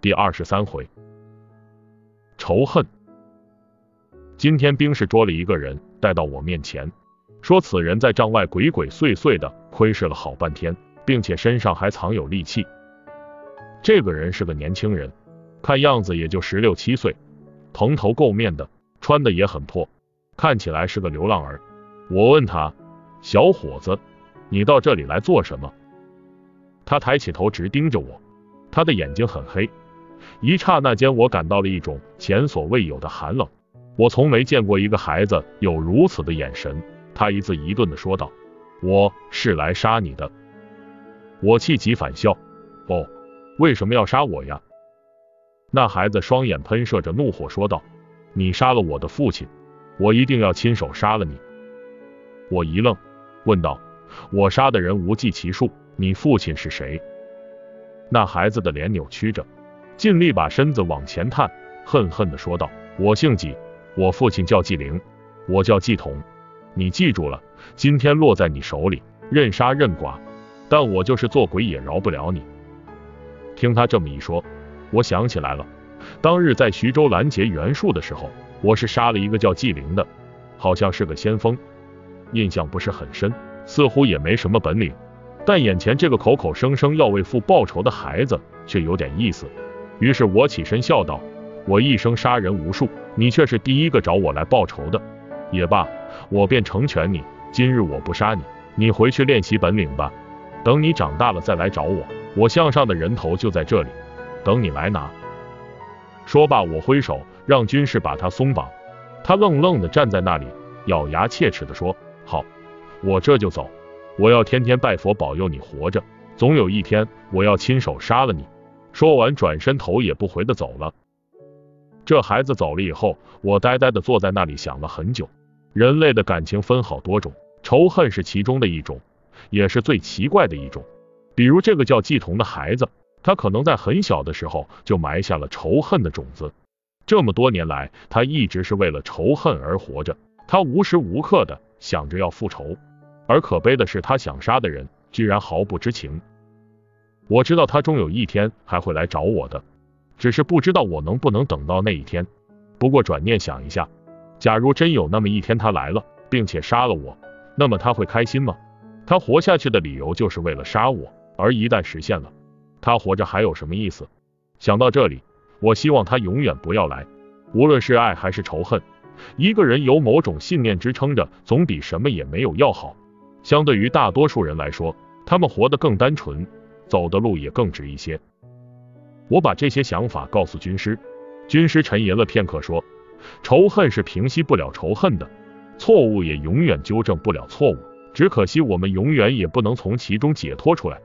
第二十三回，仇恨。今天兵士捉了一个人，带到我面前，说此人在帐外鬼鬼祟祟的窥视了好半天，并且身上还藏有利器。这个人是个年轻人，看样子也就十六七岁，蓬头垢面的，穿的也很破，看起来是个流浪儿。我问他，小伙子，你到这里来做什么？他抬起头直盯着我，他的眼睛很黑。一刹那间，我感到了一种前所未有的寒冷。我从没见过一个孩子有如此的眼神。他一字一顿的说道：“我是来杀你的。”我气急反笑：“哦，为什么要杀我呀？”那孩子双眼喷射着怒火说道：“你杀了我的父亲，我一定要亲手杀了你。”我一愣，问道：“我杀的人无计其数，你父亲是谁？”那孩子的脸扭曲着。尽力把身子往前探，恨恨地说道：“我姓纪，我父亲叫纪灵，我叫纪统。你记住了，今天落在你手里，任杀任剐。但我就是做鬼也饶不了你。”听他这么一说，我想起来了，当日在徐州拦截袁术的时候，我是杀了一个叫纪灵的，好像是个先锋，印象不是很深，似乎也没什么本领。但眼前这个口口声声要为父报仇的孩子，却有点意思。于是我起身笑道：“我一生杀人无数，你却是第一个找我来报仇的。也罢，我便成全你。今日我不杀你，你回去练习本领吧。等你长大了再来找我，我项上的人头就在这里，等你来拿。”说罢，我挥手让军士把他松绑。他愣愣的站在那里，咬牙切齿的说：“好，我这就走。我要天天拜佛保佑你活着，总有一天我要亲手杀了你。”说完，转身头也不回的走了。这孩子走了以后，我呆呆的坐在那里想了很久。人类的感情分好多种，仇恨是其中的一种，也是最奇怪的一种。比如这个叫季童的孩子，他可能在很小的时候就埋下了仇恨的种子。这么多年来，他一直是为了仇恨而活着，他无时无刻的想着要复仇。而可悲的是，他想杀的人居然毫不知情。我知道他终有一天还会来找我的，只是不知道我能不能等到那一天。不过转念想一下，假如真有那么一天他来了，并且杀了我，那么他会开心吗？他活下去的理由就是为了杀我，而一旦实现了，他活着还有什么意思？想到这里，我希望他永远不要来。无论是爱还是仇恨，一个人有某种信念支撑着，总比什么也没有要好。相对于大多数人来说，他们活得更单纯。走的路也更直一些。我把这些想法告诉军师，军师沉吟了片刻，说：“仇恨是平息不了仇恨的，错误也永远纠正不了错误。只可惜我们永远也不能从其中解脱出来。